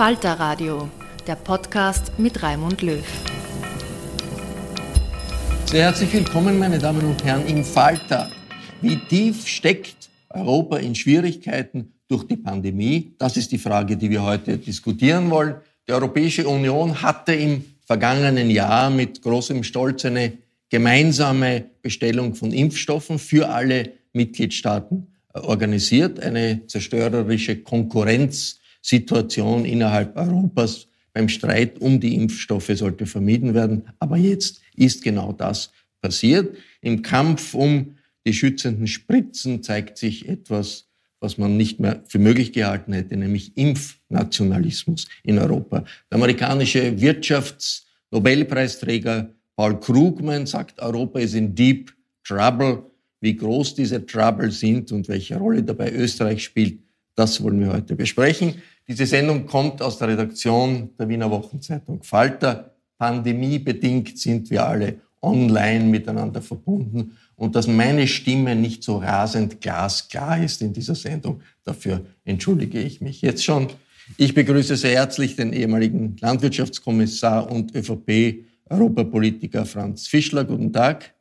Falter Radio, der Podcast mit Raimund Löw. Sehr herzlich willkommen, meine Damen und Herren, im Falter. Wie tief steckt Europa in Schwierigkeiten durch die Pandemie? Das ist die Frage, die wir heute diskutieren wollen. Die Europäische Union hatte im vergangenen Jahr mit großem Stolz eine gemeinsame Bestellung von Impfstoffen für alle Mitgliedstaaten äh, organisiert, eine zerstörerische Konkurrenz Situation innerhalb Europas beim Streit um die Impfstoffe sollte vermieden werden. Aber jetzt ist genau das passiert. Im Kampf um die schützenden Spritzen zeigt sich etwas, was man nicht mehr für möglich gehalten hätte, nämlich Impfnationalismus in Europa. Der amerikanische Wirtschaftsnobelpreisträger Paul Krugman sagt, Europa ist in deep trouble. Wie groß diese Trouble sind und welche Rolle dabei Österreich spielt, das wollen wir heute besprechen. Diese Sendung kommt aus der Redaktion der Wiener Wochenzeitung Falter. Pandemiebedingt sind wir alle online miteinander verbunden und dass meine Stimme nicht so rasend glasklar ist in dieser Sendung, dafür entschuldige ich mich jetzt schon. Ich begrüße sehr herzlich den ehemaligen Landwirtschaftskommissar und ÖVP-Europapolitiker Franz Fischler. Guten Tag.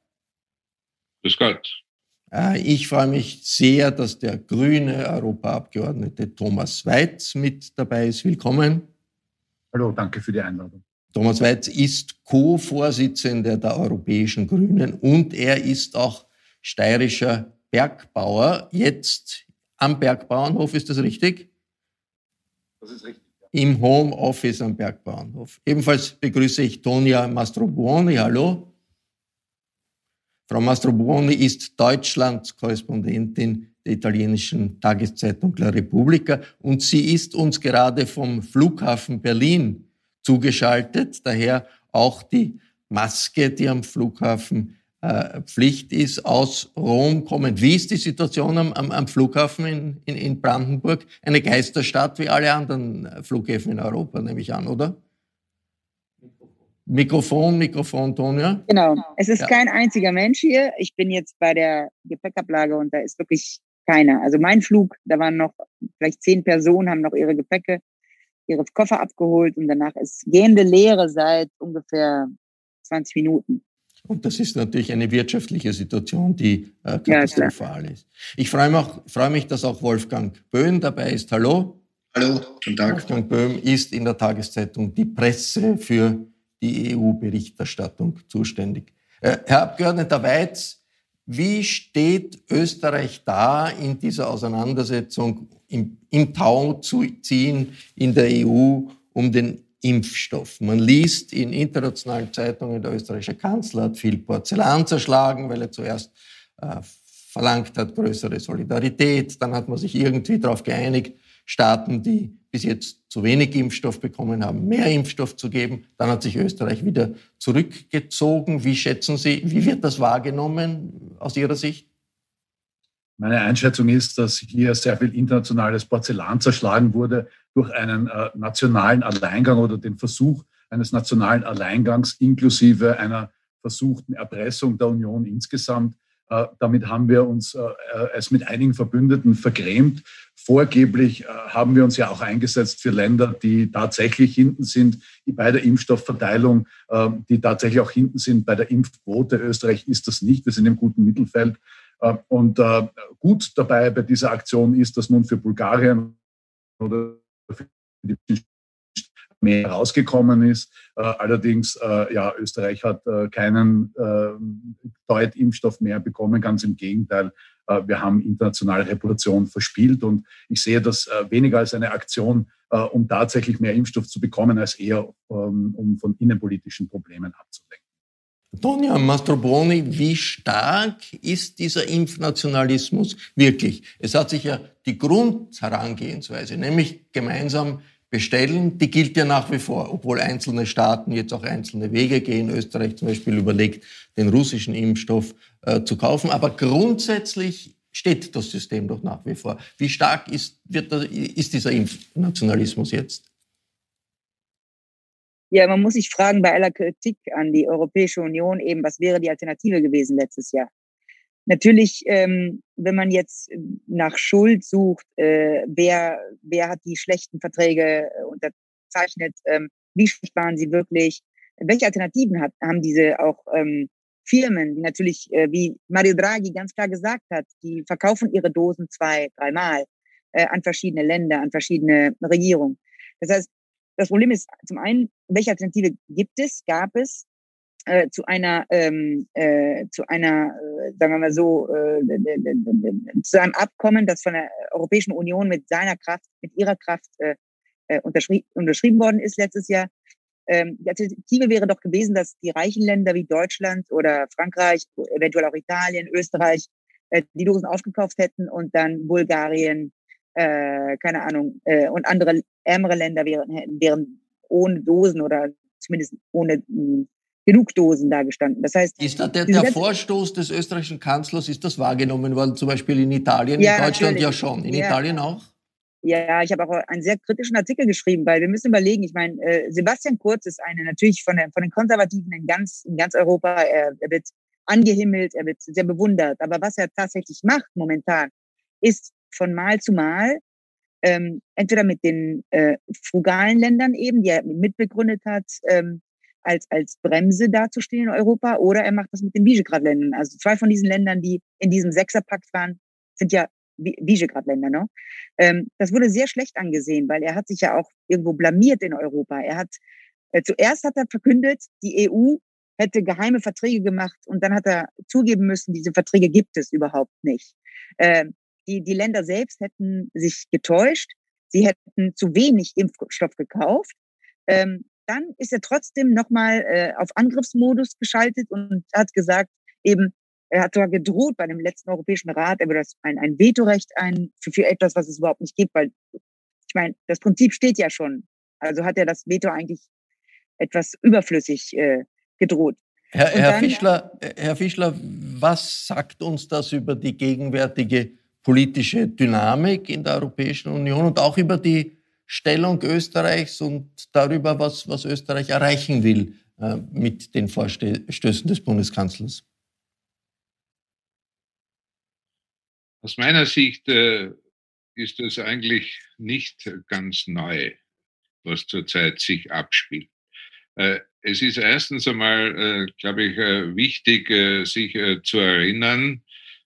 Grüß Gott. Äh, ich freue mich sehr, dass der grüne Europaabgeordnete Thomas Weiz mit dabei ist. Willkommen. Hallo, danke für die Einladung. Thomas Weiz ist Co-Vorsitzender der Europäischen Grünen und er ist auch steirischer Bergbauer. Jetzt am Bergbauernhof, ist das richtig? Das ist richtig. Ja. Im Homeoffice am Bergbauernhof. Ebenfalls begrüße ich Tonia Mastrobuoni. Hallo. Frau Mastrobuoni ist Deutschland-Korrespondentin der italienischen Tageszeitung La Repubblica und sie ist uns gerade vom Flughafen Berlin zugeschaltet. Daher auch die Maske, die am Flughafen äh, Pflicht ist, aus Rom kommend. Wie ist die Situation am, am, am Flughafen in, in, in Brandenburg? Eine Geisterstadt wie alle anderen Flughäfen in Europa, nehme ich an, oder? Mikrofon, Mikrofon, Tonia. Genau. Es ist ja. kein einziger Mensch hier. Ich bin jetzt bei der Gepäckablage und da ist wirklich keiner. Also mein Flug, da waren noch vielleicht zehn Personen, haben noch ihre Gepäcke, ihre Koffer abgeholt und danach ist gehende Leere seit ungefähr 20 Minuten. Und das ist natürlich eine wirtschaftliche Situation, die äh, katastrophal ja, ist. Ich freue mich, freue mich, dass auch Wolfgang Böhm dabei ist. Hallo. Hallo, guten Tag. Wolfgang Böhm ist in der Tageszeitung Die Presse für die EU-Berichterstattung zuständig. Äh, Herr Abgeordneter Weiz, Wie steht Österreich da in dieser Auseinandersetzung, im, im Tau zu ziehen in der EU um den Impfstoff? Man liest in internationalen Zeitungen, der österreichische Kanzler hat viel Porzellan zerschlagen, weil er zuerst äh, verlangt hat, größere Solidarität. Dann hat man sich irgendwie darauf geeinigt, Staaten, die bis jetzt zu wenig Impfstoff bekommen haben, mehr Impfstoff zu geben. Dann hat sich Österreich wieder zurückgezogen. Wie schätzen Sie, wie wird das wahrgenommen aus Ihrer Sicht? Meine Einschätzung ist, dass hier sehr viel internationales Porzellan zerschlagen wurde durch einen äh, nationalen Alleingang oder den Versuch eines nationalen Alleingangs inklusive einer versuchten Erpressung der Union insgesamt. Äh, damit haben wir uns äh, äh, es mit einigen Verbündeten vergrämt. Vorgeblich haben wir uns ja auch eingesetzt für Länder, die tatsächlich hinten sind bei der Impfstoffverteilung, die tatsächlich auch hinten sind bei der Impfquote. Österreich ist das nicht. Wir sind im guten Mittelfeld. Und gut dabei bei dieser Aktion ist, dass nun für Bulgarien oder für die mehr rausgekommen ist. Äh, allerdings, äh, ja, Österreich hat äh, keinen Deut-Impfstoff mehr bekommen, ganz im Gegenteil. Wir haben internationale Reputation verspielt und ich sehe das weniger als eine Aktion, um tatsächlich mehr Impfstoff zu bekommen, als eher ähm, um von innenpolitischen Problemen abzulenken. Tonja Mastroboni, wie stark ist dieser Impfnationalismus wirklich? Es hat sich ja die Grundherangehensweise, nämlich gemeinsam bestellen, die gilt ja nach wie vor, obwohl einzelne Staaten jetzt auch einzelne Wege gehen. Österreich zum Beispiel überlegt, den russischen Impfstoff äh, zu kaufen. Aber grundsätzlich steht das System doch nach wie vor. Wie stark ist, wird das, ist dieser Impfnationalismus jetzt? Ja, man muss sich fragen bei aller Kritik an die Europäische Union eben, was wäre die Alternative gewesen letztes Jahr? Natürlich, ähm, wenn man jetzt nach Schuld sucht, äh, wer, wer hat die schlechten Verträge äh, unterzeichnet, ähm, wie waren sie wirklich, welche Alternativen hat, haben diese auch ähm, Firmen, die natürlich, äh, wie Mario Draghi ganz klar gesagt hat, die verkaufen ihre Dosen zwei, dreimal äh, an verschiedene Länder, an verschiedene Regierungen. Das heißt, das Problem ist zum einen, welche Alternative gibt es, gab es? Äh, zu einer ähm, äh, zu einer äh, sagen wir mal so äh, zu einem Abkommen, das von der Europäischen Union mit seiner Kraft, mit ihrer Kraft äh, äh, unterschrieben, unterschrieben worden ist letztes Jahr. Ähm, die Alternative wäre doch gewesen, dass die reichen Länder wie Deutschland oder Frankreich, eventuell auch Italien, Österreich die Dosen aufgekauft hätten und dann Bulgarien, keine Ahnung, und andere ärmere Länder wären, wären ohne Dosen oder zumindest ohne genug Dosen da gestanden. Das heißt, ist da der, der Vorstoß des österreichischen Kanzlers, ist das wahrgenommen worden, zum Beispiel in Italien, ja, in Deutschland natürlich. ja schon, in ja. Italien auch? Ja, ich habe auch einen sehr kritischen Artikel geschrieben, weil wir müssen überlegen, ich meine, äh, Sebastian Kurz ist eine natürlich von, der, von den Konservativen in ganz, in ganz Europa, er, er wird angehimmelt, er wird sehr bewundert. Aber was er tatsächlich macht momentan, ist von Mal zu Mal ähm, entweder mit den äh, frugalen Ländern eben, die er mitbegründet hat, ähm, als, als Bremse dazustehen in Europa oder er macht das mit den Visegrad-Ländern. Also zwei von diesen Ländern, die in diesem Sechserpakt waren, sind ja Visegrad-Länder. Ne? Ähm, das wurde sehr schlecht angesehen, weil er hat sich ja auch irgendwo blamiert in Europa. Er hat äh, zuerst hat er verkündet, die EU hätte geheime Verträge gemacht und dann hat er zugeben müssen, diese Verträge gibt es überhaupt nicht. Ähm, die, die Länder selbst hätten sich getäuscht, sie hätten zu wenig Impfstoff gekauft. Ähm, dann ist er trotzdem nochmal äh, auf Angriffsmodus geschaltet und hat gesagt, eben, er hat sogar gedroht bei dem letzten Europäischen Rat, er würde das ein, ein Vetorecht ein für, für etwas, was es überhaupt nicht gibt, weil ich meine, das Prinzip steht ja schon. Also hat er das Veto eigentlich etwas überflüssig äh, gedroht. Herr, Herr, dann, Fischler, Herr Fischler, was sagt uns das über die gegenwärtige politische Dynamik in der Europäischen Union und auch über die Stellung Österreichs und darüber, was, was Österreich erreichen will äh, mit den Vorstößen des Bundeskanzlers? Aus meiner Sicht äh, ist es eigentlich nicht ganz neu, was zurzeit sich abspielt. Äh, es ist erstens einmal, glaube ich, wichtig, sich zu erinnern,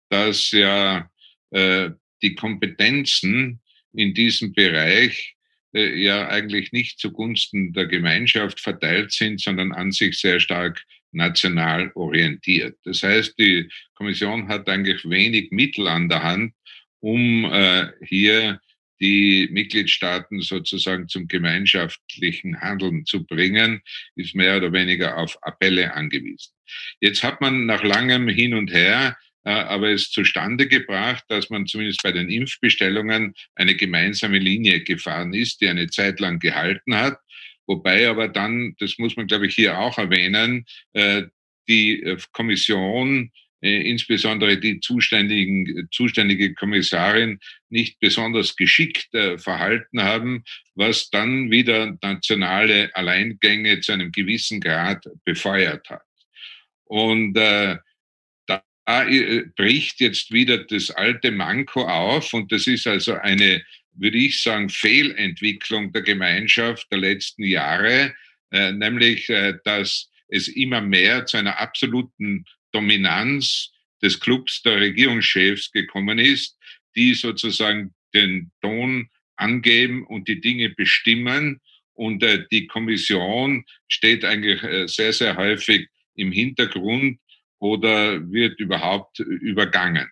dass ja die Kompetenzen in diesem Bereich ja eigentlich nicht zugunsten der Gemeinschaft verteilt sind, sondern an sich sehr stark national orientiert. Das heißt, die Kommission hat eigentlich wenig Mittel an der Hand, um äh, hier die Mitgliedstaaten sozusagen zum gemeinschaftlichen Handeln zu bringen, ist mehr oder weniger auf Appelle angewiesen. Jetzt hat man nach langem Hin und Her äh, aber es zustande gebracht, dass man zumindest bei den Impfbestellungen eine gemeinsame Linie gefahren ist, die eine Zeit lang gehalten hat. Wobei aber dann, das muss man, glaube ich, hier auch erwähnen, äh, die äh, Kommission äh, insbesondere die zuständigen, zuständige Kommissarin nicht besonders geschickt äh, verhalten haben, was dann wieder nationale Alleingänge zu einem gewissen Grad befeuert hat. Und äh, äh, bricht jetzt wieder das alte Manko auf und das ist also eine, würde ich sagen, Fehlentwicklung der Gemeinschaft der letzten Jahre, äh, nämlich äh, dass es immer mehr zu einer absoluten Dominanz des Clubs der Regierungschefs gekommen ist, die sozusagen den Ton angeben und die Dinge bestimmen. Und äh, die Kommission steht eigentlich äh, sehr, sehr häufig im Hintergrund oder wird überhaupt übergangen.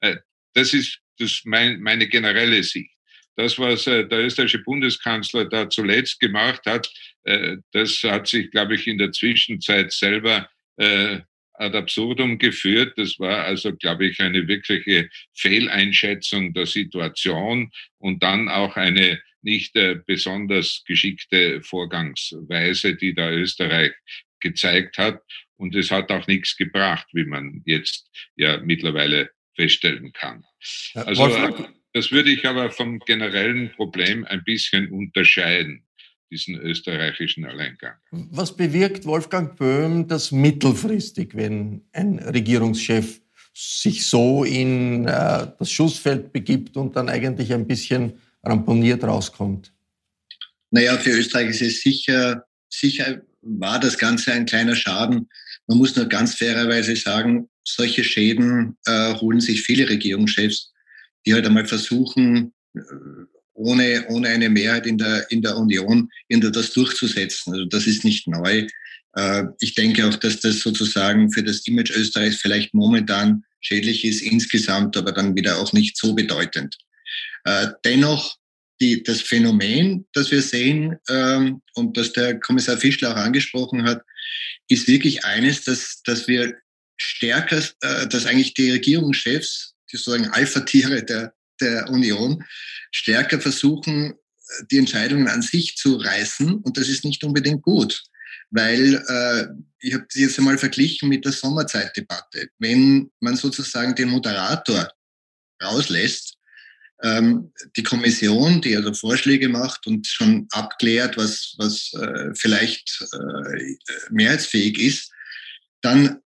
Äh, das ist das mein, meine generelle Sicht. Das, was äh, der österreichische Bundeskanzler da zuletzt gemacht hat, äh, das hat sich, glaube ich, in der Zwischenzeit selber äh, ad absurdum geführt. Das war also, glaube ich, eine wirkliche Fehleinschätzung der Situation und dann auch eine nicht äh, besonders geschickte Vorgangsweise, die da Österreich gezeigt hat. Und es hat auch nichts gebracht, wie man jetzt ja mittlerweile feststellen kann. Also das würde ich aber vom generellen Problem ein bisschen unterscheiden diesen österreichischen Alleingang. Was bewirkt Wolfgang Böhm das mittelfristig, wenn ein Regierungschef sich so in äh, das Schussfeld begibt und dann eigentlich ein bisschen ramponiert rauskommt? Naja, für Österreich ist es sicher, sicher war das Ganze ein kleiner Schaden. Man muss nur ganz fairerweise sagen, solche Schäden äh, holen sich viele Regierungschefs, die halt einmal versuchen, äh, ohne, ohne eine Mehrheit in der, in der Union das durchzusetzen. Also das ist nicht neu. Äh, ich denke auch, dass das sozusagen für das Image Österreichs vielleicht momentan schädlich ist insgesamt, aber dann wieder auch nicht so bedeutend. Äh, dennoch die, das Phänomen, das wir sehen ähm, und das der Kommissar Fischler auch angesprochen hat, ist wirklich eines, dass, dass wir stärker, äh, dass eigentlich die Regierungschefs, die sozusagen Alpha-Tiere der, der Union stärker versuchen, die Entscheidungen an sich zu reißen. Und das ist nicht unbedingt gut, weil äh, ich habe das jetzt einmal verglichen mit der Sommerzeitdebatte. Wenn man sozusagen den Moderator rauslässt, ähm, die Kommission, die also Vorschläge macht und schon abklärt, was, was äh, vielleicht äh, mehrheitsfähig ist, dann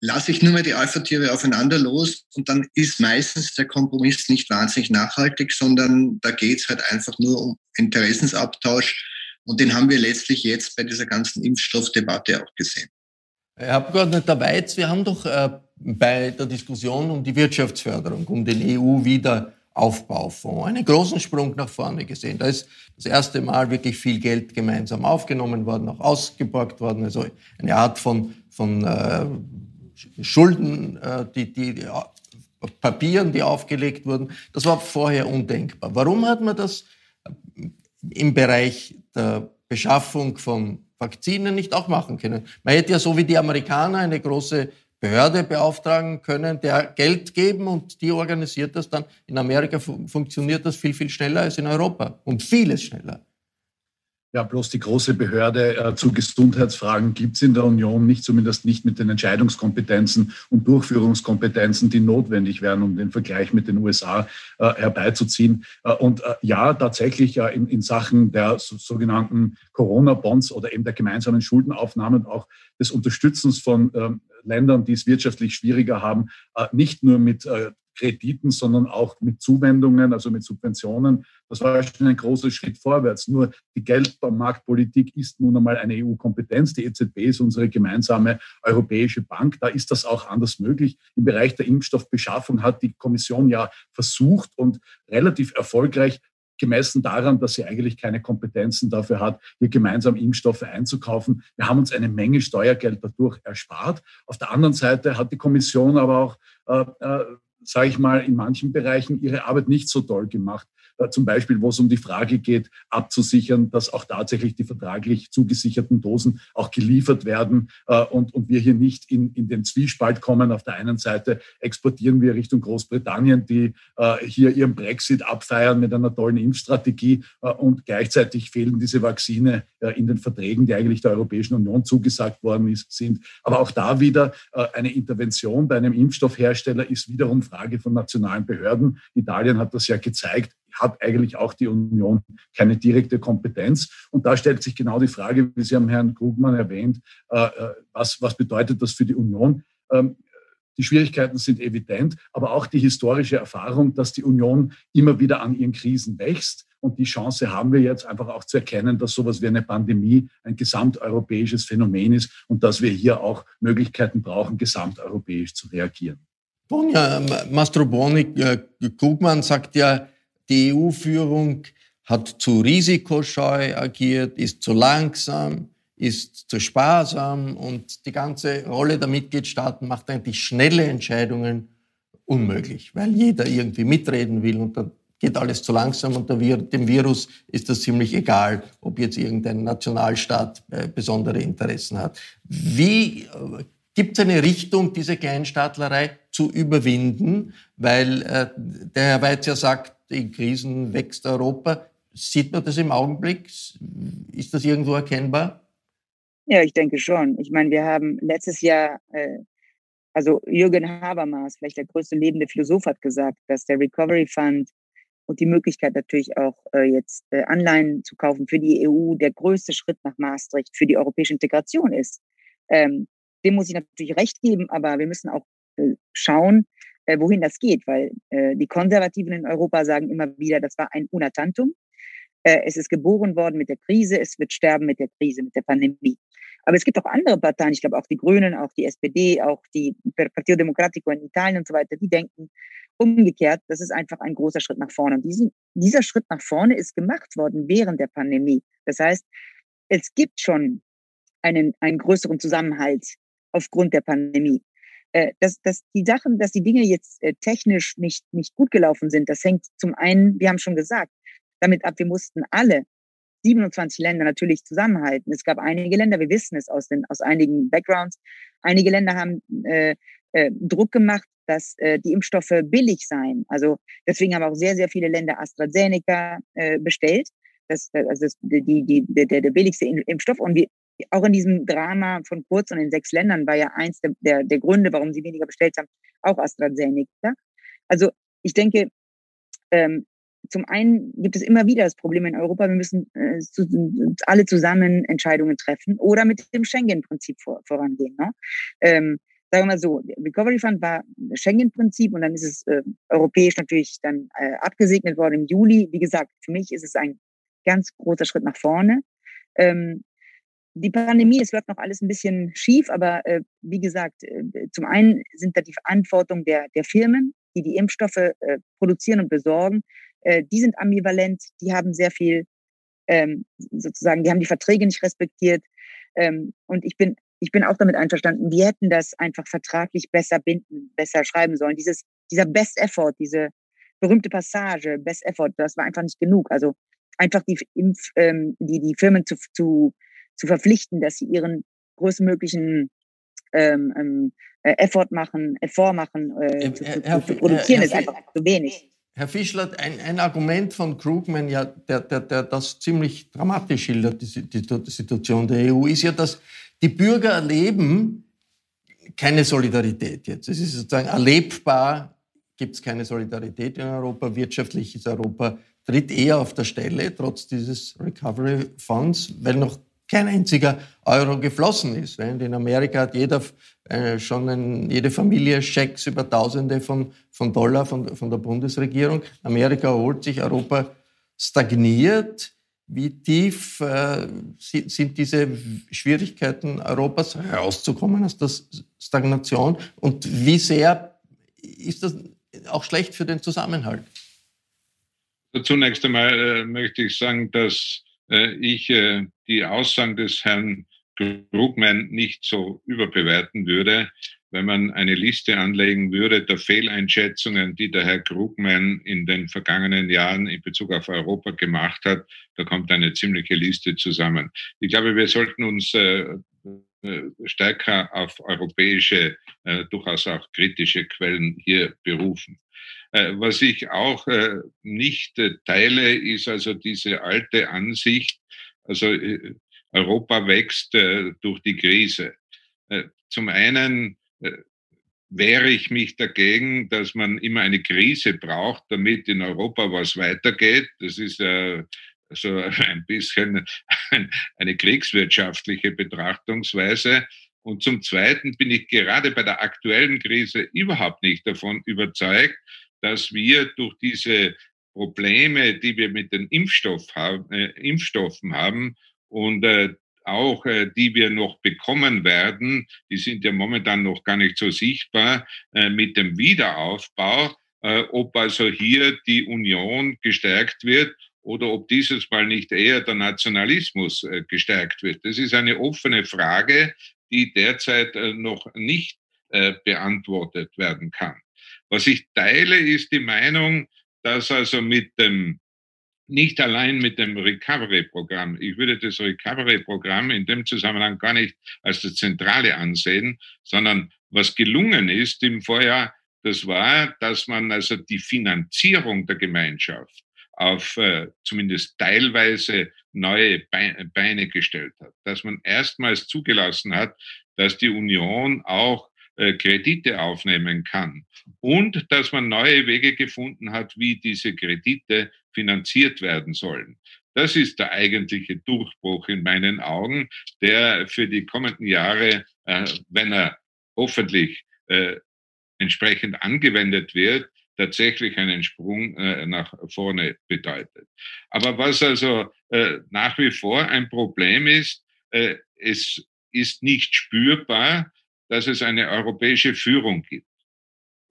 lasse ich nur mehr die Alpha-Tiere aufeinander los und dann ist meistens der Kompromiss nicht wahnsinnig nachhaltig, sondern da geht es halt einfach nur um Interessensabtausch und den haben wir letztlich jetzt bei dieser ganzen Impfstoffdebatte auch gesehen. Herr Abgeordneter Weiz, wir haben doch äh, bei der Diskussion um die Wirtschaftsförderung, um den EU-Wiederaufbaufonds einen großen Sprung nach vorne gesehen. Da ist das erste Mal wirklich viel Geld gemeinsam aufgenommen worden, auch ausgeborgt worden, also eine Art von, von äh, Schulden, äh, die, die, die Papieren, die aufgelegt wurden. Das war vorher undenkbar. Warum hat man das äh, im Bereich der Beschaffung von Vakzinen nicht auch machen können? Man hätte ja so wie die Amerikaner eine große Behörde beauftragen können, der Geld geben und die organisiert das dann. In Amerika funktioniert das viel, viel schneller als in Europa und vieles schneller. Ja, bloß die große Behörde äh, zu Gesundheitsfragen gibt es in der Union nicht, zumindest nicht mit den Entscheidungskompetenzen und Durchführungskompetenzen, die notwendig wären, um den Vergleich mit den USA äh, herbeizuziehen. Äh, und äh, ja, tatsächlich äh, in, in, Sachen der so, sogenannten Corona-Bonds oder eben der gemeinsamen Schuldenaufnahme und auch des Unterstützens von ähm, Ländern, die es wirtschaftlich schwieriger haben, äh, nicht nur mit Krediten, sondern auch mit Zuwendungen, also mit Subventionen. Das war schon ein großer Schritt vorwärts. Nur die Geldmarktpolitik ist nun einmal eine EU-Kompetenz. Die EZB ist unsere gemeinsame europäische Bank. Da ist das auch anders möglich. Im Bereich der Impfstoffbeschaffung hat die Kommission ja versucht und relativ erfolgreich gemessen daran, dass sie eigentlich keine Kompetenzen dafür hat, hier gemeinsam Impfstoffe einzukaufen. Wir haben uns eine Menge Steuergeld dadurch erspart. Auf der anderen Seite hat die Kommission aber auch, äh, äh, sage ich mal, in manchen Bereichen ihre Arbeit nicht so toll gemacht. Äh, zum Beispiel, wo es um die Frage geht, abzusichern, dass auch tatsächlich die vertraglich zugesicherten Dosen auch geliefert werden äh, und, und wir hier nicht in, in den Zwiespalt kommen. Auf der einen Seite exportieren wir Richtung Großbritannien, die äh, hier ihren Brexit abfeiern mit einer tollen Impfstrategie und gleichzeitig fehlen diese Vakzine in den Verträgen, die eigentlich der Europäischen Union zugesagt worden ist, sind. Aber auch da wieder eine Intervention bei einem Impfstoffhersteller ist wiederum Frage von nationalen Behörden. Italien hat das ja gezeigt hat eigentlich auch die Union keine direkte Kompetenz. Und da stellt sich genau die Frage, wie Sie haben Herrn Krugmann erwähnt, äh, äh, was, was bedeutet das für die Union? Ähm, die Schwierigkeiten sind evident, aber auch die historische Erfahrung, dass die Union immer wieder an ihren Krisen wächst. Und die Chance haben wir jetzt einfach auch zu erkennen, dass sowas wie eine Pandemie ein gesamteuropäisches Phänomen ist und dass wir hier auch Möglichkeiten brauchen, gesamteuropäisch zu reagieren. Tonja Mastroboni, äh, Krugmann sagt ja, die EU-Führung hat zu risikoscheu agiert, ist zu langsam, ist zu sparsam und die ganze Rolle der Mitgliedstaaten macht eigentlich schnelle Entscheidungen unmöglich, weil jeder irgendwie mitreden will und dann geht alles zu langsam und dem Virus ist das ziemlich egal, ob jetzt irgendein Nationalstaat äh, besondere Interessen hat. Wie äh, gibt es eine Richtung, diese Kleinstaatlerei zu überwinden? Weil äh, der Herr Weiz ja sagt, in Krisen wächst Europa. Sieht man das im Augenblick? Ist das irgendwo erkennbar? Ja, ich denke schon. Ich meine, wir haben letztes Jahr, äh, also Jürgen Habermas, vielleicht der größte lebende Philosoph, hat gesagt, dass der Recovery Fund und die Möglichkeit natürlich auch äh, jetzt äh, Anleihen zu kaufen für die EU der größte Schritt nach Maastricht für die europäische Integration ist. Ähm, dem muss ich natürlich recht geben, aber wir müssen auch äh, schauen, äh, wohin das geht, weil äh, die Konservativen in Europa sagen immer wieder, das war ein Unatantum. Äh, es ist geboren worden mit der Krise, es wird sterben mit der Krise, mit der Pandemie. Aber es gibt auch andere Parteien, ich glaube auch die Grünen, auch die SPD, auch die Partito Democratico in Italien und so weiter, die denken umgekehrt, das ist einfach ein großer Schritt nach vorne. Und diesen, dieser Schritt nach vorne ist gemacht worden während der Pandemie. Das heißt, es gibt schon einen, einen größeren Zusammenhalt aufgrund der Pandemie. Äh, dass, dass die Sachen, dass die Dinge jetzt äh, technisch nicht, nicht gut gelaufen sind, das hängt zum einen, wir haben schon gesagt, damit ab, wir mussten alle 27 Länder natürlich zusammenhalten. Es gab einige Länder, wir wissen es aus, den, aus einigen Backgrounds, einige Länder haben äh, äh, Druck gemacht, dass äh, die Impfstoffe billig seien. Also deswegen haben auch sehr, sehr viele Länder AstraZeneca äh, bestellt. Das, also das, die, die, der, der billigste Impfstoff. Und wir, auch in diesem Drama von Kurz und in sechs Ländern war ja eins der, der, der Gründe, warum sie weniger bestellt haben, auch AstraZeneca. Also ich denke, ähm, zum einen gibt es immer wieder das Problem in Europa, wir müssen äh, zu, alle zusammen Entscheidungen treffen oder mit dem Schengen-Prinzip vor, vorangehen. Ne? Ähm, sagen wir mal so, Recovery Fund war Schengen-Prinzip und dann ist es äh, europäisch natürlich dann äh, abgesegnet worden im Juli. Wie gesagt, für mich ist es ein ganz großer Schritt nach vorne. Ähm, die Pandemie, es läuft noch alles ein bisschen schief, aber äh, wie gesagt, äh, zum einen sind da die Verantwortung der, der Firmen, die die Impfstoffe äh, produzieren und besorgen, äh, die sind ambivalent, die haben sehr viel, ähm, sozusagen, die haben die Verträge nicht respektiert. Ähm, und ich bin, ich bin auch damit einverstanden, wir hätten das einfach vertraglich besser binden, besser schreiben sollen. Dieses, dieser Best Effort, diese berühmte Passage, Best Effort, das war einfach nicht genug. Also einfach die, Impf, ähm, die, die Firmen zu, zu zu verpflichten, dass sie ihren größtmöglichen ähm, ähm, äh, Effort machen, Effort machen, äh, zu, zu, Herr, zu, produzieren, Herr, ist einfach zu wenig. Herr Fischler, ein, ein, Argument von Krugman, ja, der, der, der das ziemlich dramatisch schildert, die, die, die Situation der EU, ist ja, dass die Bürger erleben keine Solidarität jetzt. Es ist sozusagen erlebbar, gibt es keine Solidarität in Europa. Wirtschaftlich ist Europa tritt eher auf der Stelle, trotz dieses Recovery Funds, weil noch kein einziger Euro geflossen ist. In Amerika hat jeder äh, schon ein, jede Familie Schecks über Tausende von, von Dollar von, von der Bundesregierung. Amerika erholt sich, Europa stagniert. Wie tief äh, sind diese Schwierigkeiten Europas herauszukommen aus der Stagnation und wie sehr ist das auch schlecht für den Zusammenhalt? zunächst einmal äh, möchte ich sagen, dass ich äh, die Aussagen des Herrn Krugman nicht so überbewerten würde, wenn man eine Liste anlegen würde der Fehleinschätzungen, die der Herr Krugman in den vergangenen Jahren in Bezug auf Europa gemacht hat, da kommt eine ziemliche Liste zusammen. Ich glaube, wir sollten uns äh, äh stärker auf europäische, äh, durchaus auch kritische Quellen hier berufen. Äh, was ich auch äh, nicht äh, teile, ist also diese alte Ansicht, also Europa wächst durch die Krise. Zum einen wehre ich mich dagegen, dass man immer eine Krise braucht, damit in Europa was weitergeht. Das ist äh, so ein bisschen eine kriegswirtschaftliche Betrachtungsweise. Und zum Zweiten bin ich gerade bei der aktuellen Krise überhaupt nicht davon überzeugt, dass wir durch diese Probleme, die wir mit den Impfstoff haben, äh, Impfstoffen haben und äh, auch äh, die wir noch bekommen werden, die sind ja momentan noch gar nicht so sichtbar, äh, mit dem Wiederaufbau, äh, ob also hier die Union gestärkt wird oder ob dieses Mal nicht eher der Nationalismus äh, gestärkt wird. Das ist eine offene Frage, die derzeit äh, noch nicht äh, beantwortet werden kann. Was ich teile, ist die Meinung, dass also mit dem, nicht allein mit dem Recovery-Programm, ich würde das Recovery-Programm in dem Zusammenhang gar nicht als das Zentrale ansehen, sondern was gelungen ist im Vorjahr, das war, dass man also die Finanzierung der Gemeinschaft auf äh, zumindest teilweise neue Beine gestellt hat, dass man erstmals zugelassen hat, dass die Union auch äh, Kredite aufnehmen kann und dass man neue Wege gefunden hat, wie diese Kredite finanziert werden sollen. Das ist der eigentliche Durchbruch in meinen Augen, der für die kommenden Jahre, äh, wenn er hoffentlich äh, entsprechend angewendet wird, tatsächlich einen Sprung äh, nach vorne bedeutet. Aber was also äh, nach wie vor ein Problem ist, äh, es ist nicht spürbar, dass es eine europäische Führung gibt.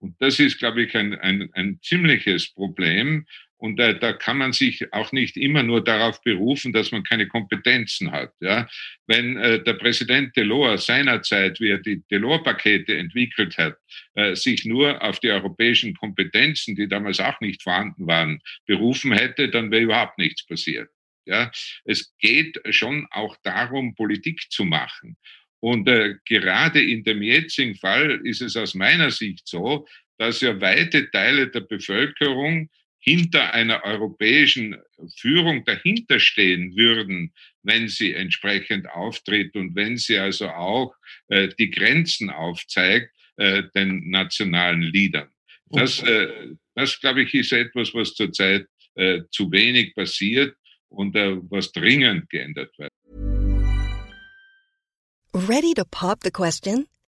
Und das ist, glaube ich, ein, ein, ein ziemliches Problem. Und äh, da kann man sich auch nicht immer nur darauf berufen, dass man keine Kompetenzen hat. Ja? Wenn äh, der Präsident Delors seinerzeit, wie er die Delors-Pakete entwickelt hat, äh, sich nur auf die europäischen Kompetenzen, die damals auch nicht vorhanden waren, berufen hätte, dann wäre überhaupt nichts passiert. Ja, es geht schon auch darum, Politik zu machen. Und äh, gerade in dem jetzigen Fall ist es aus meiner Sicht so, dass ja weite Teile der Bevölkerung hinter einer europäischen Führung dahinterstehen würden, wenn sie entsprechend auftritt und wenn sie also auch äh, die Grenzen aufzeigt äh, den nationalen Liedern. Das, äh, das glaube ich, ist etwas, was zurzeit äh, zu wenig passiert und äh, was dringend geändert wird. Ready to pop the question?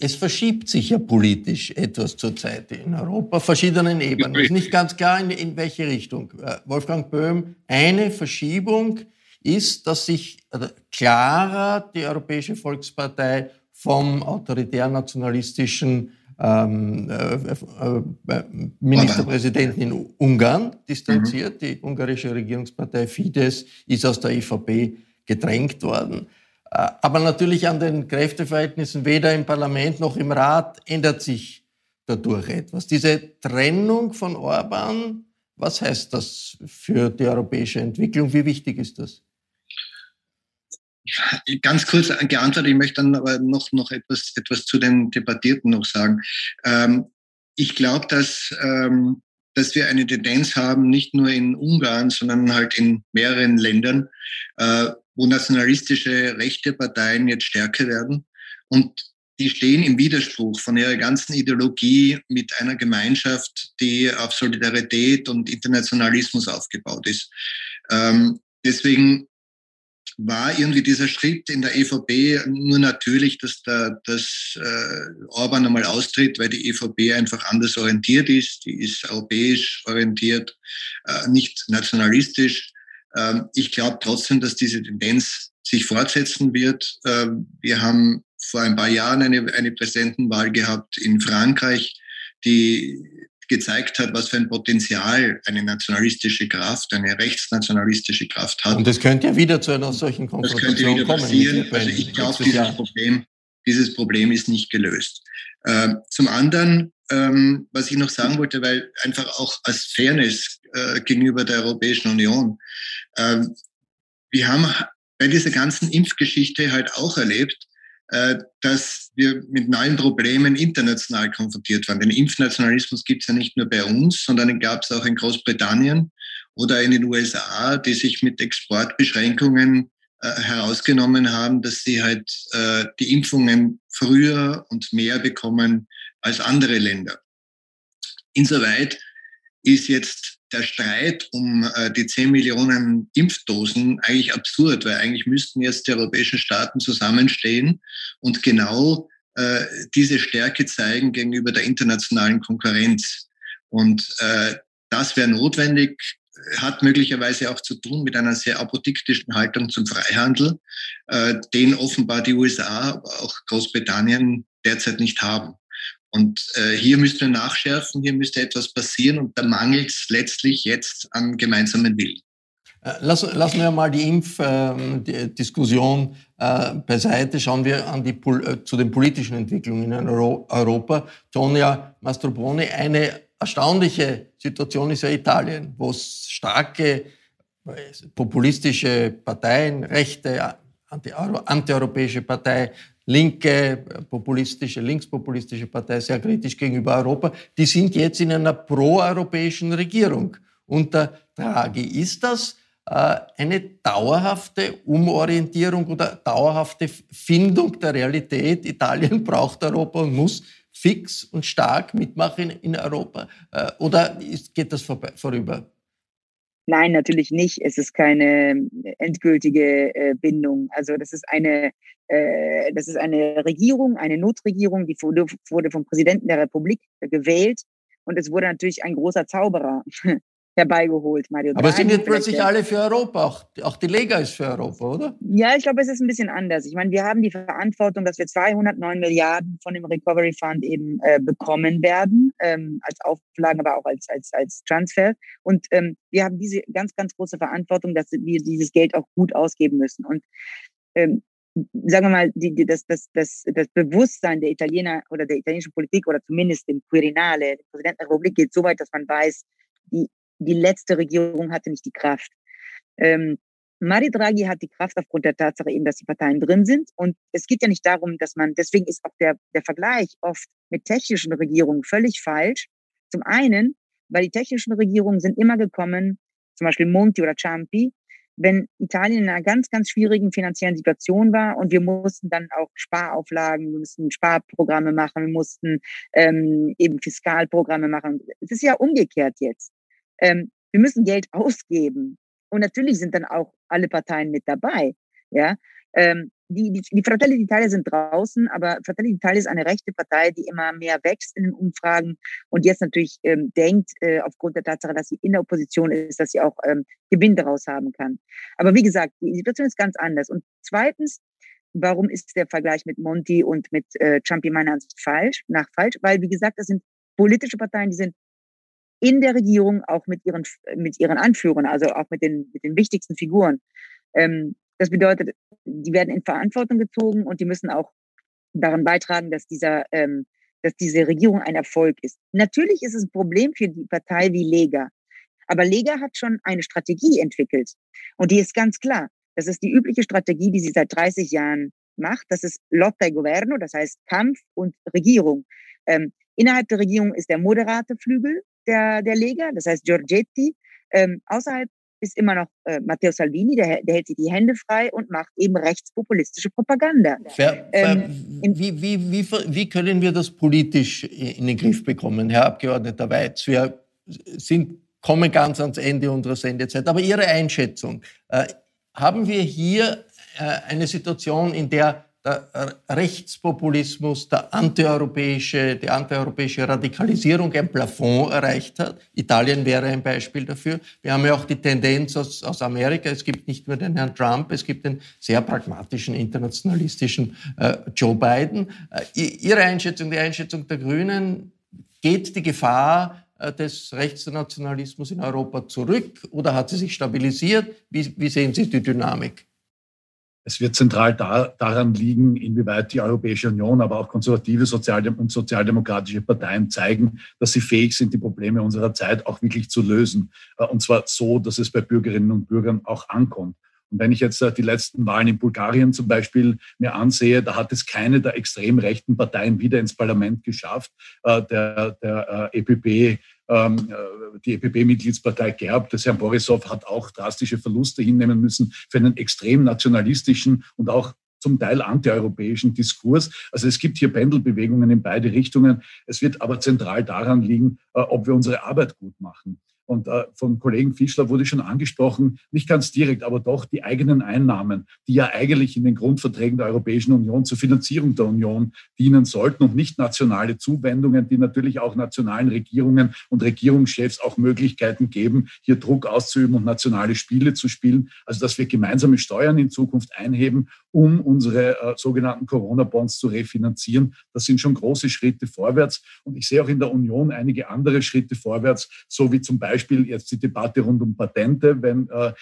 Es verschiebt sich ja politisch etwas zurzeit in Europa, auf verschiedenen Ebenen. Es ist nicht ganz klar, in, in welche Richtung. Äh, Wolfgang Böhm, eine Verschiebung ist, dass sich äh, klarer die Europäische Volkspartei vom autoritär-nationalistischen ähm, äh, äh, Ministerpräsidenten in Ungarn distanziert. Mhm. Die ungarische Regierungspartei Fidesz ist aus der EVP gedrängt worden. Äh, aber natürlich an den Kräfteverhältnissen weder im Parlament noch im Rat ändert sich dadurch etwas. Diese Trennung von Orban, was heißt das für die europäische Entwicklung? Wie wichtig ist das? Ganz kurz geantwortet, ich möchte dann aber noch, noch etwas, etwas zu den Debattierten noch sagen. Ähm, ich glaube, dass, ähm, dass wir eine Tendenz haben, nicht nur in Ungarn, sondern halt in mehreren Ländern, äh, wo nationalistische rechte Parteien jetzt stärker werden und die stehen im Widerspruch von ihrer ganzen Ideologie mit einer Gemeinschaft, die auf Solidarität und Internationalismus aufgebaut ist. Ähm, deswegen war irgendwie dieser Schritt in der EVP nur natürlich, dass, da, dass äh, Orban einmal austritt, weil die EVP einfach anders orientiert ist. Die ist europäisch orientiert, äh, nicht nationalistisch. Ähm, ich glaube trotzdem, dass diese Tendenz sich fortsetzen wird. Ähm, wir haben vor ein paar Jahren eine, eine Präsidentenwahl gehabt in Frankreich, die gezeigt hat, was für ein Potenzial eine nationalistische Kraft, eine rechtsnationalistische Kraft hat. Und das könnte ja wieder zu einer solchen Konfrontation das könnte wieder passieren. Also ich glaube, dieses Problem, dieses Problem ist nicht gelöst. Ähm, zum anderen, ähm, was ich noch sagen wollte, weil einfach auch als Fairness äh, gegenüber der Europäischen Union, ähm, wir haben bei dieser ganzen Impfgeschichte halt auch erlebt, äh, dass wir mit neuen Problemen international konfrontiert waren. Den Impfnationalismus gibt es ja nicht nur bei uns, sondern den gab es auch in Großbritannien oder in den USA, die sich mit Exportbeschränkungen äh, herausgenommen haben, dass sie halt äh, die Impfungen früher und mehr bekommen als andere Länder. Insoweit ist jetzt der Streit um äh, die 10 Millionen Impfdosen eigentlich absurd, weil eigentlich müssten jetzt die europäischen Staaten zusammenstehen und genau äh, diese Stärke zeigen gegenüber der internationalen Konkurrenz. Und äh, das wäre notwendig, hat möglicherweise auch zu tun mit einer sehr apodiktischen Haltung zum Freihandel, äh, den offenbar die USA, aber auch Großbritannien derzeit nicht haben. Und äh, hier müsste wir nachschärfen, hier müsste etwas passieren und da mangelt es letztlich jetzt an gemeinsamen Willen. Äh, lass, lassen wir mal die Impfdiskussion äh, äh, beiseite. Schauen wir an die, äh, zu den politischen Entwicklungen in Euro Europa. Tonia Mastropone, eine erstaunliche Situation ist ja Italien, wo es starke äh, populistische Parteien, rechte, antieuropäische Partei, linke, populistische, linkspopulistische Partei sehr kritisch gegenüber Europa, die sind jetzt in einer proeuropäischen Regierung unter Draghi. Ist das äh, eine dauerhafte Umorientierung oder dauerhafte Findung der Realität? Italien braucht Europa und muss fix und stark mitmachen in Europa? Äh, oder geht das vorüber? Nein, natürlich nicht. Es ist keine endgültige äh, Bindung. Also das ist eine, äh, das ist eine Regierung, eine Notregierung, die wurde, wurde vom Präsidenten der Republik gewählt. Und es wurde natürlich ein großer Zauberer herbeigeholt, Mario Aber sind jetzt plötzlich alle für Europa, auch, auch die Lega ist für Europa, oder? Ja, ich glaube, es ist ein bisschen anders. Ich meine, wir haben die Verantwortung, dass wir 209 Milliarden von dem Recovery Fund eben äh, bekommen werden, ähm, als Auflagen, aber auch als, als, als Transfer. Und ähm, wir haben diese ganz, ganz große Verantwortung, dass wir dieses Geld auch gut ausgeben müssen. Und ähm, sagen wir mal, die, die, das, das, das, das Bewusstsein der Italiener oder der italienischen Politik oder zumindest dem Quirinale, dem Präsidenten der Republik, geht so weit, dass man weiß, die die letzte Regierung hatte nicht die Kraft. Ähm, Mari Draghi hat die Kraft aufgrund der Tatsache eben, dass die Parteien drin sind. Und es geht ja nicht darum, dass man, deswegen ist auch der, der Vergleich oft mit technischen Regierungen völlig falsch. Zum einen, weil die technischen Regierungen sind immer gekommen, zum Beispiel Monti oder Ciampi, wenn Italien in einer ganz, ganz schwierigen finanziellen Situation war und wir mussten dann auch Sparauflagen, wir mussten Sparprogramme machen, wir mussten ähm, eben Fiskalprogramme machen. Es ist ja umgekehrt jetzt. Ähm, wir müssen Geld ausgeben. Und natürlich sind dann auch alle Parteien mit dabei. Ja, ähm, die, die, die Fratelli d'Italia sind draußen, aber Fratelli d'Italia ist eine rechte Partei, die immer mehr wächst in den Umfragen und jetzt natürlich ähm, denkt, äh, aufgrund der Tatsache, dass sie in der Opposition ist, dass sie auch ähm, Gewinn daraus haben kann. Aber wie gesagt, die Situation ist ganz anders. Und zweitens, warum ist der Vergleich mit Monti und mit äh, Ciampi Ansicht falsch, nach falsch? Weil, wie gesagt, das sind politische Parteien, die sind in der Regierung auch mit ihren, mit ihren Anführern, also auch mit den, mit den wichtigsten Figuren. Ähm, das bedeutet, die werden in Verantwortung gezogen und die müssen auch daran beitragen, dass dieser, ähm, dass diese Regierung ein Erfolg ist. Natürlich ist es ein Problem für die Partei wie Lega. Aber Lega hat schon eine Strategie entwickelt. Und die ist ganz klar. Das ist die übliche Strategie, die sie seit 30 Jahren macht. Das ist Lotta e Governo, das heißt Kampf und Regierung. Ähm, innerhalb der Regierung ist der moderate Flügel der, der Lega, das heißt Giorgetti. Ähm, außerhalb ist immer noch äh, Matteo Salvini, der, der hält sich die Hände frei und macht eben rechtspopulistische Propaganda. Ver, ver, ähm, wie, wie, wie, wie können wir das politisch in den Griff bekommen, Herr Abgeordneter Weiz? Wir sind, kommen ganz ans Ende unserer Sendezeit. Aber Ihre Einschätzung, äh, haben wir hier äh, eine Situation, in der der Rechtspopulismus, der antieuropäische, die antieuropäische Radikalisierung ein Plafond erreicht hat. Italien wäre ein Beispiel dafür. Wir haben ja auch die Tendenz aus, aus Amerika, es gibt nicht nur den Herrn Trump, es gibt den sehr pragmatischen, internationalistischen äh, Joe Biden. Äh, Ihre Einschätzung, die Einschätzung der Grünen, geht die Gefahr äh, des Rechtsnationalismus in Europa zurück oder hat sie sich stabilisiert? Wie, wie sehen Sie die Dynamik? Es wird zentral da, daran liegen, inwieweit die Europäische Union, aber auch konservative Sozialdem und sozialdemokratische Parteien zeigen, dass sie fähig sind, die Probleme unserer Zeit auch wirklich zu lösen. Äh, und zwar so, dass es bei Bürgerinnen und Bürgern auch ankommt. Und wenn ich jetzt äh, die letzten Wahlen in Bulgarien zum Beispiel mir ansehe, da hat es keine der extrem rechten Parteien wieder ins Parlament geschafft. Äh, der, der EPP ähm, äh, die EPP-Mitgliedspartei Gerb des Herrn Borissow hat auch drastische Verluste hinnehmen müssen für einen extrem nationalistischen und auch zum Teil antieuropäischen Diskurs. Also es gibt hier Pendelbewegungen in beide Richtungen. Es wird aber zentral daran liegen, äh, ob wir unsere Arbeit gut machen. Und äh, vom Kollegen Fischler wurde schon angesprochen, nicht ganz direkt, aber doch die eigenen Einnahmen, die ja eigentlich in den Grundverträgen der Europäischen Union zur Finanzierung der Union dienen sollten und nicht nationale Zuwendungen, die natürlich auch nationalen Regierungen und Regierungschefs auch Möglichkeiten geben, hier Druck auszuüben und nationale Spiele zu spielen. Also dass wir gemeinsame Steuern in Zukunft einheben, um unsere äh, sogenannten Corona-Bonds zu refinanzieren. Das sind schon große Schritte vorwärts. Und ich sehe auch in der Union einige andere Schritte vorwärts, so wie zum Beispiel jetzt die Debatte rund um Patente, wenn, äh,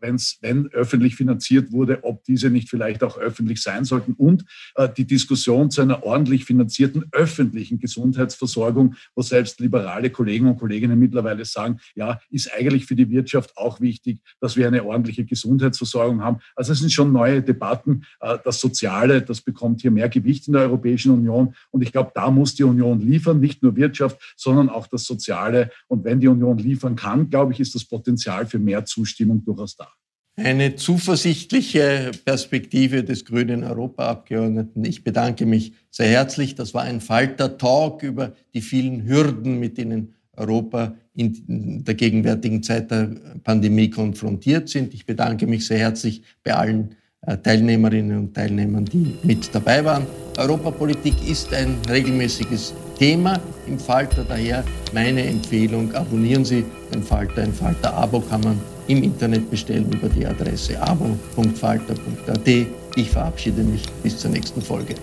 wenn's, wenn öffentlich finanziert wurde, ob diese nicht vielleicht auch öffentlich sein sollten und äh, die Diskussion zu einer ordentlich finanzierten öffentlichen Gesundheitsversorgung, wo selbst liberale Kollegen und Kolleginnen mittlerweile sagen, ja, ist eigentlich für die Wirtschaft auch wichtig, dass wir eine ordentliche Gesundheitsversorgung haben. Also es sind schon neue Debatten. Äh, das Soziale, das bekommt hier mehr Gewicht in der Europäischen Union. Und ich glaube, da muss die Union liefern, nicht nur Wirtschaft, sondern auch das Soziale. Und wenn die Union liefern kann, glaube ich, ist das Potenzial für mehr Zustimmung durchaus da. Eine zuversichtliche Perspektive des grünen Europaabgeordneten. Ich bedanke mich sehr herzlich. Das war ein Falter-Talk über die vielen Hürden, mit denen Europa in der gegenwärtigen Zeit der Pandemie konfrontiert sind. Ich bedanke mich sehr herzlich bei allen Teilnehmerinnen und Teilnehmern, die mit dabei waren. Europapolitik ist ein regelmäßiges Thema im Falter, daher meine Empfehlung, abonnieren Sie den Falter. Ein Falter-Abo kann man im Internet bestellen über die Adresse abo.falter.at. Ich verabschiede mich bis zur nächsten Folge.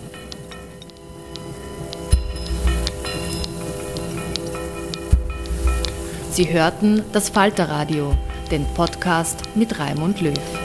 Sie hörten das Falterradio, den Podcast mit Raimund Löw.